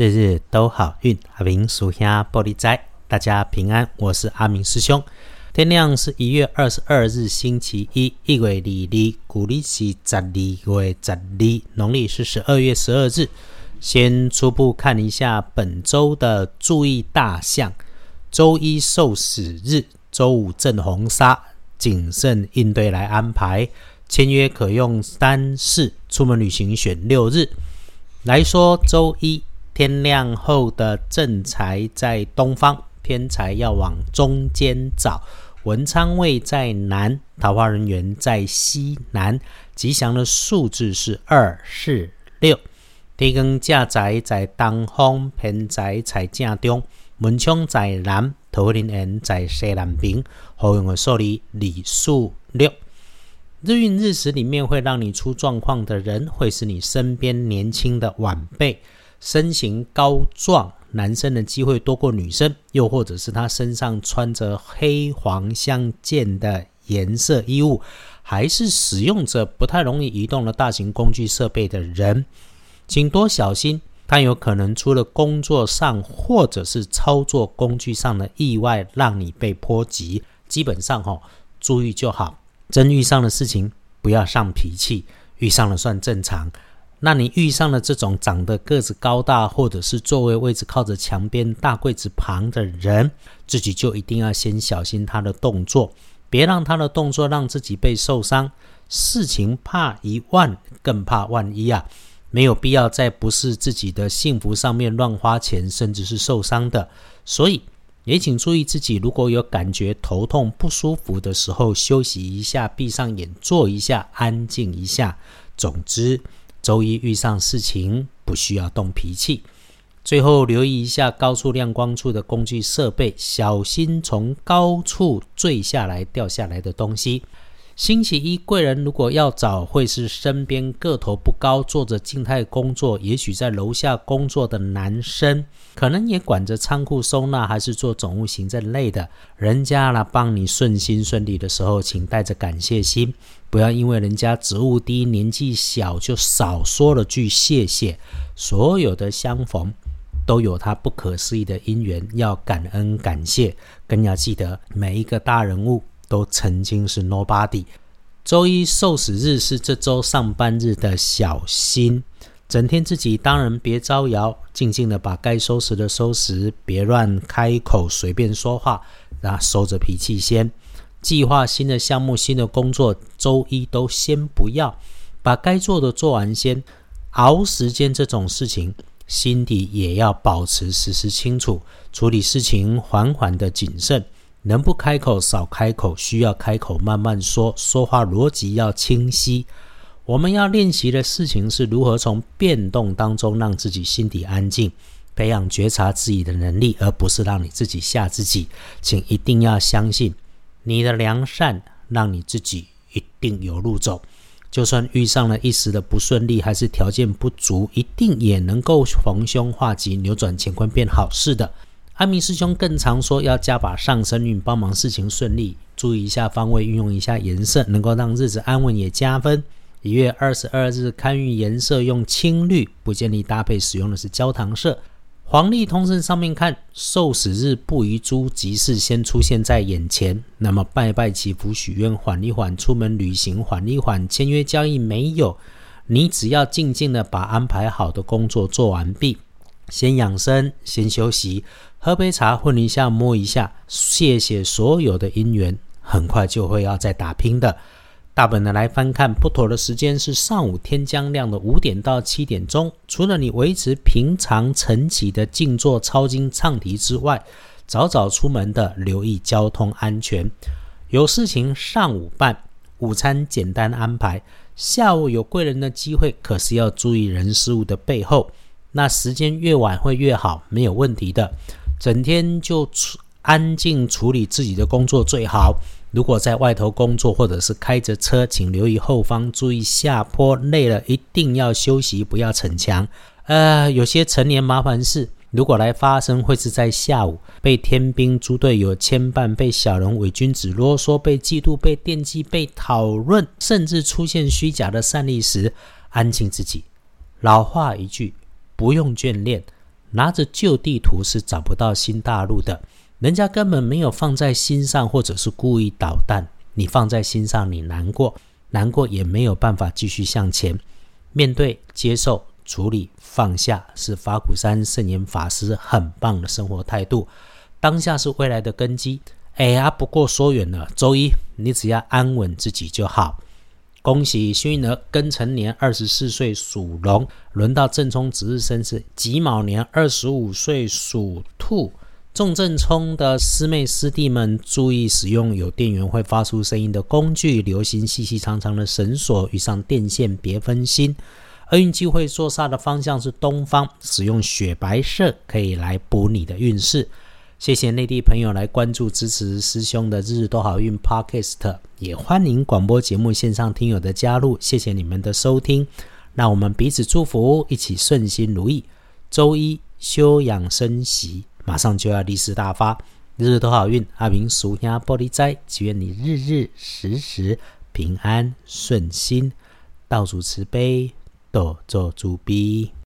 日日都好运。阿明属下玻璃斋，大家平安。我是阿明师兄。天亮是一月二十二日，星期一，一月二日，古历是十二月十二，农历是十二月十二日。先初步看一下本周的注意大项：周一受死日，周五正红杀，谨慎应对来安排。签约可用三四，出门旅行选六日。来说周一。天亮后的正财在东方，偏财要往中间找。文昌位在南，桃花人缘在西南。吉祥的数字是二、四、六。天光驾宅在东方，偏财在正中。文昌在南，桃花人缘在西南边。好用的数字李数六。日运日时里面会让你出状况的人，会是你身边年轻的晚辈。身形高壮，男生的机会多过女生，又或者是他身上穿着黑黄相间的颜色衣物，还是使用着不太容易移动的大型工具设备的人，请多小心，他有可能出了工作上或者是操作工具上的意外，让你被波及。基本上哈，注意就好。真遇上的事情，不要上脾气，遇上了算正常。那你遇上了这种长得个子高大，或者是座位位置靠着墙边大柜子旁的人，自己就一定要先小心他的动作，别让他的动作让自己被受伤。事情怕一万，更怕万一啊！没有必要在不是自己的幸福上面乱花钱，甚至是受伤的。所以也请注意自己，如果有感觉头痛不舒服的时候，休息一下，闭上眼，坐一下，安静一下。总之。周一遇上事情不需要动脾气，最后留意一下高处亮光处的工具设备，小心从高处坠下来掉下来的东西。星期一贵人如果要找，会是身边个头不高、做着静态工作，也许在楼下工作的男生，可能也管着仓库收纳，还是做总务行政类的。人家呢帮你顺心顺利的时候，请带着感谢心，不要因为人家职务低、年纪小，就少说了句谢谢。所有的相逢都有他不可思议的因缘，要感恩感谢，更要记得每一个大人物。都曾经是 nobody。周一受死日是这周上班日的小心，整天自己当然别招摇，静静的把该收拾的收拾，别乱开口随便说话，啊，收着脾气先。计划新的项目、新的工作，周一都先不要，把该做的做完先。熬时间这种事情，心底也要保持时时清楚，处理事情缓缓的谨慎。能不开口少开口，需要开口慢慢说，说话逻辑要清晰。我们要练习的事情是如何从变动当中让自己心底安静，培养觉察自己的能力，而不是让你自己吓自己。请一定要相信，你的良善让你自己一定有路走。就算遇上了一时的不顺利，还是条件不足，一定也能够逢凶化吉，扭转乾坤变好事的。阿明师兄更常说要加把上升运，帮忙事情顺利，注意一下方位，运用一下颜色，能够让日子安稳也加分。一月二十二日看运颜色用青绿，不建议搭配使用的是焦糖色。黄历通胜上面看，受死日不宜诸吉事先出现在眼前，那么拜拜祈福许愿缓一缓，出门旅行缓一缓，签约交易没有，你只要静静的把安排好的工作做完毕，先养生，先休息。喝杯茶，混一下，摸一下，谢谢所有的姻缘，很快就会要再打拼的。大本的来翻看，不妥的时间是上午天将亮的五点到七点钟。除了你维持平常晨起的静坐、抄经、唱题之外，早早出门的留意交通安全。有事情上午办，午餐简单安排。下午有贵人的机会，可是要注意人事物的背后。那时间越晚会越好，没有问题的。整天就处安静处理自己的工作最好。如果在外头工作或者是开着车，请留意后方，注意下坡。累了一定要休息，不要逞强。呃，有些成年麻烦事，如果来发生，会是在下午被天兵猪队友牵绊，被小人伪君子啰嗦，被嫉妒，被惦记，被讨论，甚至出现虚假的善意时，安静自己。老话一句，不用眷恋。拿着旧地图是找不到新大陆的。人家根本没有放在心上，或者是故意捣蛋。你放在心上，你难过，难过也没有办法继续向前。面对、接受、处理、放下，是法鼓山圣严法师很棒的生活态度。当下是未来的根基。哎呀，不过说远了。周一，你只要安稳自己就好。恭喜幸运儿庚辰年二十四岁属龙，轮到正冲值日生是己卯年二十五岁属兔。重正冲的师妹师弟们注意使用有电源会发出声音的工具，流行细细长长的绳索，遇上电线别分心。厄运机会坐煞的方向是东方，使用雪白色可以来补你的运势。谢谢内地朋友来关注支持师兄的日日都好运 Podcast，也欢迎广播节目线上听友的加入。谢谢你们的收听，那我们彼此祝福，一起顺心如意。周一休养生息，马上就要利市大发，日日都好运。阿明属鸭玻璃斋，祈愿你日日时时平安顺心，道主慈悲，多做主逼。